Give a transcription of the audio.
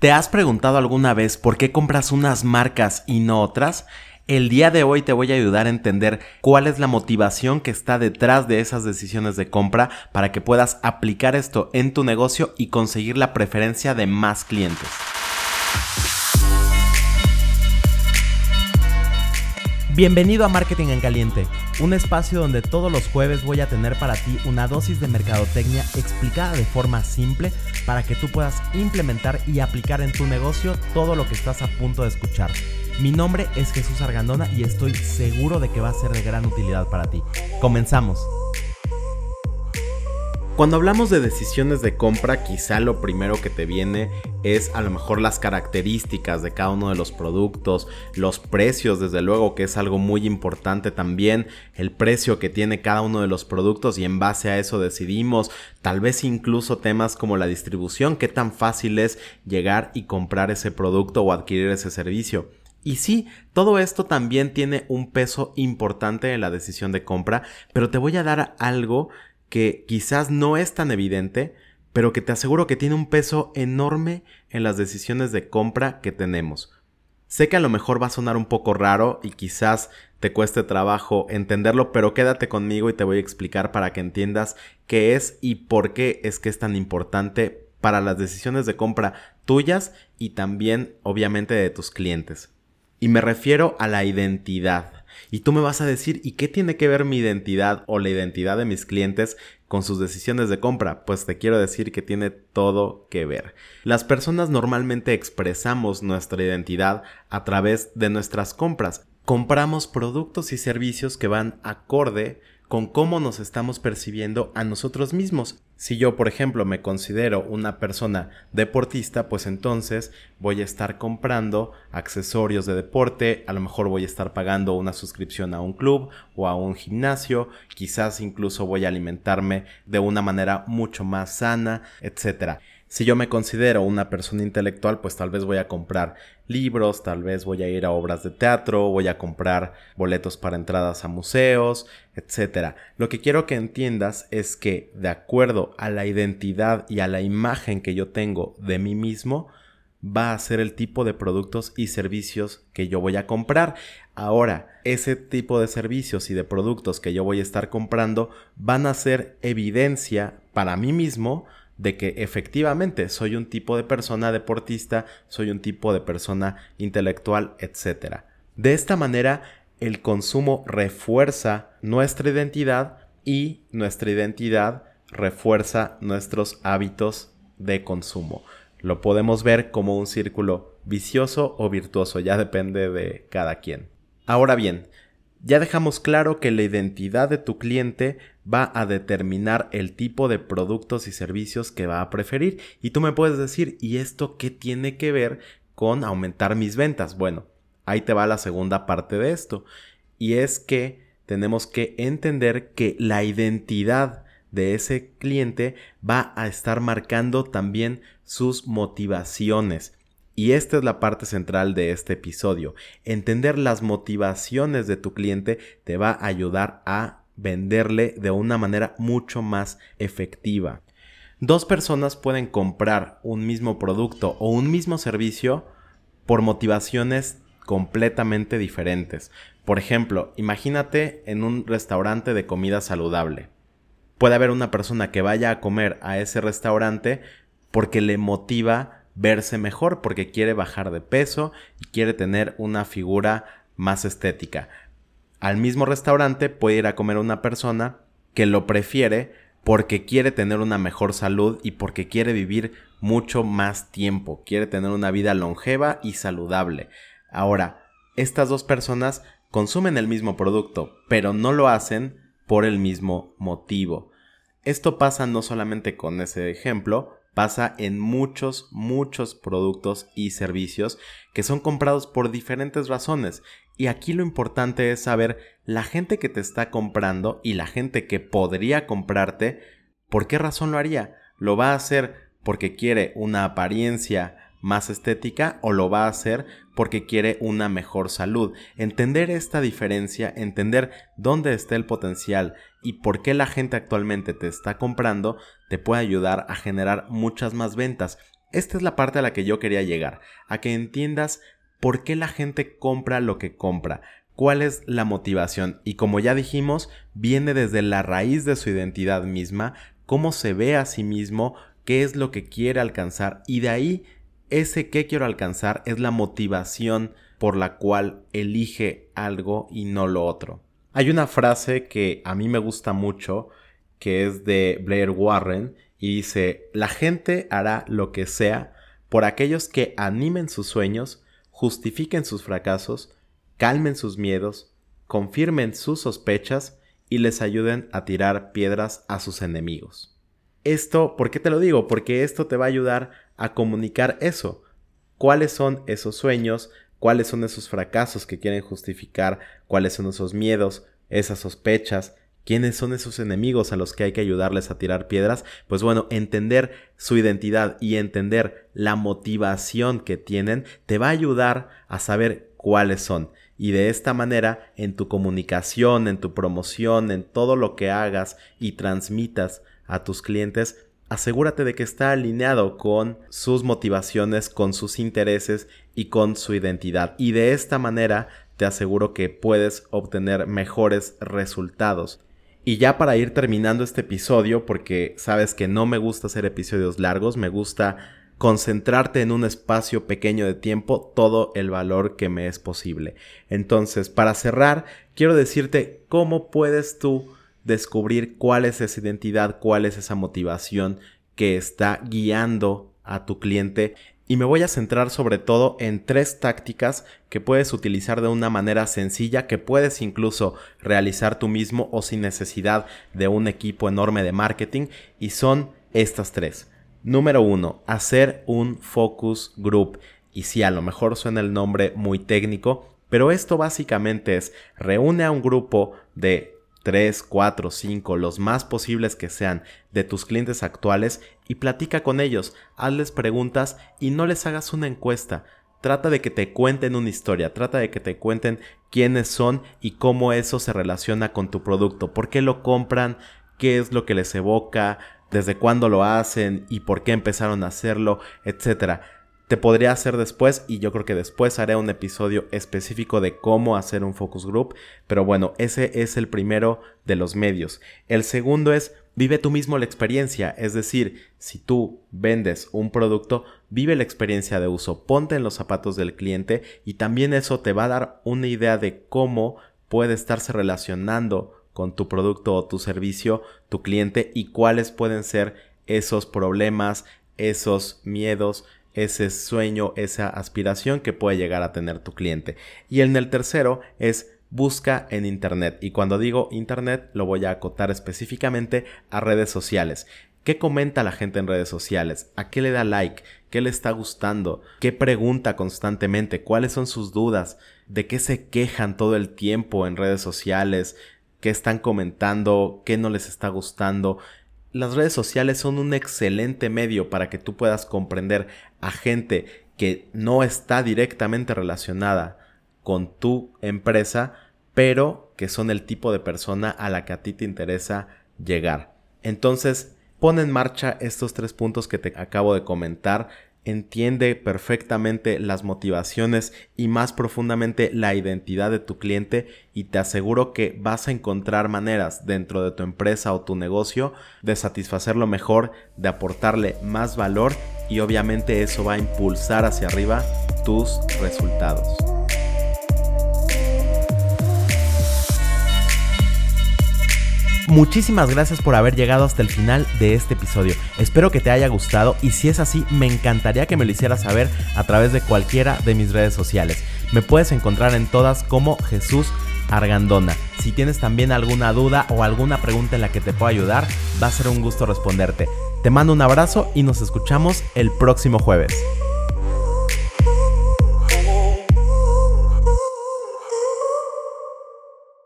¿Te has preguntado alguna vez por qué compras unas marcas y no otras? El día de hoy te voy a ayudar a entender cuál es la motivación que está detrás de esas decisiones de compra para que puedas aplicar esto en tu negocio y conseguir la preferencia de más clientes. Bienvenido a Marketing en Caliente, un espacio donde todos los jueves voy a tener para ti una dosis de mercadotecnia explicada de forma simple para que tú puedas implementar y aplicar en tu negocio todo lo que estás a punto de escuchar. Mi nombre es Jesús Argandona y estoy seguro de que va a ser de gran utilidad para ti. Comenzamos. Cuando hablamos de decisiones de compra, quizá lo primero que te viene es a lo mejor las características de cada uno de los productos, los precios, desde luego que es algo muy importante también, el precio que tiene cada uno de los productos y en base a eso decidimos, tal vez incluso temas como la distribución, qué tan fácil es llegar y comprar ese producto o adquirir ese servicio. Y sí, todo esto también tiene un peso importante en la decisión de compra, pero te voy a dar algo que quizás no es tan evidente, pero que te aseguro que tiene un peso enorme en las decisiones de compra que tenemos. Sé que a lo mejor va a sonar un poco raro y quizás te cueste trabajo entenderlo, pero quédate conmigo y te voy a explicar para que entiendas qué es y por qué es que es tan importante para las decisiones de compra tuyas y también obviamente de tus clientes. Y me refiero a la identidad. Y tú me vas a decir, ¿y qué tiene que ver mi identidad o la identidad de mis clientes con sus decisiones de compra? Pues te quiero decir que tiene todo que ver. Las personas normalmente expresamos nuestra identidad a través de nuestras compras. Compramos productos y servicios que van acorde con cómo nos estamos percibiendo a nosotros mismos. Si yo, por ejemplo, me considero una persona deportista, pues entonces voy a estar comprando accesorios de deporte, a lo mejor voy a estar pagando una suscripción a un club o a un gimnasio, quizás incluso voy a alimentarme de una manera mucho más sana, etcétera. Si yo me considero una persona intelectual, pues tal vez voy a comprar libros, tal vez voy a ir a obras de teatro, voy a comprar boletos para entradas a museos, etc. Lo que quiero que entiendas es que de acuerdo a la identidad y a la imagen que yo tengo de mí mismo, va a ser el tipo de productos y servicios que yo voy a comprar. Ahora, ese tipo de servicios y de productos que yo voy a estar comprando van a ser evidencia para mí mismo de que efectivamente soy un tipo de persona deportista, soy un tipo de persona intelectual, etc. De esta manera, el consumo refuerza nuestra identidad y nuestra identidad refuerza nuestros hábitos de consumo. Lo podemos ver como un círculo vicioso o virtuoso, ya depende de cada quien. Ahora bien, ya dejamos claro que la identidad de tu cliente va a determinar el tipo de productos y servicios que va a preferir. Y tú me puedes decir, ¿y esto qué tiene que ver con aumentar mis ventas? Bueno, ahí te va la segunda parte de esto. Y es que tenemos que entender que la identidad de ese cliente va a estar marcando también sus motivaciones. Y esta es la parte central de este episodio. Entender las motivaciones de tu cliente te va a ayudar a venderle de una manera mucho más efectiva. Dos personas pueden comprar un mismo producto o un mismo servicio por motivaciones completamente diferentes. Por ejemplo, imagínate en un restaurante de comida saludable. Puede haber una persona que vaya a comer a ese restaurante porque le motiva verse mejor porque quiere bajar de peso y quiere tener una figura más estética. Al mismo restaurante puede ir a comer una persona que lo prefiere porque quiere tener una mejor salud y porque quiere vivir mucho más tiempo, quiere tener una vida longeva y saludable. Ahora, estas dos personas consumen el mismo producto, pero no lo hacen por el mismo motivo. Esto pasa no solamente con ese ejemplo, pasa en muchos, muchos productos y servicios que son comprados por diferentes razones. Y aquí lo importante es saber la gente que te está comprando y la gente que podría comprarte, ¿por qué razón lo haría? ¿Lo va a hacer porque quiere una apariencia más estética o lo va a hacer porque quiere una mejor salud. Entender esta diferencia, entender dónde está el potencial y por qué la gente actualmente te está comprando, te puede ayudar a generar muchas más ventas. Esta es la parte a la que yo quería llegar, a que entiendas por qué la gente compra lo que compra, cuál es la motivación y como ya dijimos, viene desde la raíz de su identidad misma, cómo se ve a sí mismo, qué es lo que quiere alcanzar y de ahí ese qué quiero alcanzar es la motivación por la cual elige algo y no lo otro. Hay una frase que a mí me gusta mucho, que es de Blair Warren, y dice, la gente hará lo que sea por aquellos que animen sus sueños, justifiquen sus fracasos, calmen sus miedos, confirmen sus sospechas y les ayuden a tirar piedras a sus enemigos. Esto, ¿por qué te lo digo? Porque esto te va a ayudar a comunicar eso. ¿Cuáles son esos sueños? ¿Cuáles son esos fracasos que quieren justificar? ¿Cuáles son esos miedos? Esas sospechas? ¿Quiénes son esos enemigos a los que hay que ayudarles a tirar piedras? Pues bueno, entender su identidad y entender la motivación que tienen te va a ayudar a saber cuáles son. Y de esta manera, en tu comunicación, en tu promoción, en todo lo que hagas y transmitas a tus clientes, asegúrate de que está alineado con sus motivaciones, con sus intereses y con su identidad. Y de esta manera te aseguro que puedes obtener mejores resultados. Y ya para ir terminando este episodio, porque sabes que no me gusta hacer episodios largos, me gusta concentrarte en un espacio pequeño de tiempo todo el valor que me es posible. Entonces, para cerrar, quiero decirte cómo puedes tú descubrir cuál es esa identidad, cuál es esa motivación que está guiando a tu cliente y me voy a centrar sobre todo en tres tácticas que puedes utilizar de una manera sencilla, que puedes incluso realizar tú mismo o sin necesidad de un equipo enorme de marketing y son estas tres. Número uno, hacer un focus group. Y si a lo mejor suena el nombre muy técnico, pero esto básicamente es reúne a un grupo de 3, 4, 5, los más posibles que sean de tus clientes actuales y platica con ellos, hazles preguntas y no les hagas una encuesta. Trata de que te cuenten una historia, trata de que te cuenten quiénes son y cómo eso se relaciona con tu producto, por qué lo compran, qué es lo que les evoca, desde cuándo lo hacen y por qué empezaron a hacerlo, etcétera te podría hacer después y yo creo que después haré un episodio específico de cómo hacer un focus group, pero bueno, ese es el primero de los medios. El segundo es vive tú mismo la experiencia, es decir, si tú vendes un producto, vive la experiencia de uso, ponte en los zapatos del cliente y también eso te va a dar una idea de cómo puede estarse relacionando con tu producto o tu servicio, tu cliente y cuáles pueden ser esos problemas, esos miedos, ese sueño, esa aspiración que puede llegar a tener tu cliente. Y en el tercero es busca en Internet. Y cuando digo Internet lo voy a acotar específicamente a redes sociales. ¿Qué comenta la gente en redes sociales? ¿A qué le da like? ¿Qué le está gustando? ¿Qué pregunta constantemente? ¿Cuáles son sus dudas? ¿De qué se quejan todo el tiempo en redes sociales? ¿Qué están comentando? ¿Qué no les está gustando? Las redes sociales son un excelente medio para que tú puedas comprender a gente que no está directamente relacionada con tu empresa, pero que son el tipo de persona a la que a ti te interesa llegar. Entonces, pon en marcha estos tres puntos que te acabo de comentar entiende perfectamente las motivaciones y más profundamente la identidad de tu cliente y te aseguro que vas a encontrar maneras dentro de tu empresa o tu negocio de satisfacerlo mejor, de aportarle más valor y obviamente eso va a impulsar hacia arriba tus resultados. Muchísimas gracias por haber llegado hasta el final de este episodio. Espero que te haya gustado y si es así, me encantaría que me lo hicieras saber a través de cualquiera de mis redes sociales. Me puedes encontrar en todas como Jesús Argandona. Si tienes también alguna duda o alguna pregunta en la que te pueda ayudar, va a ser un gusto responderte. Te mando un abrazo y nos escuchamos el próximo jueves.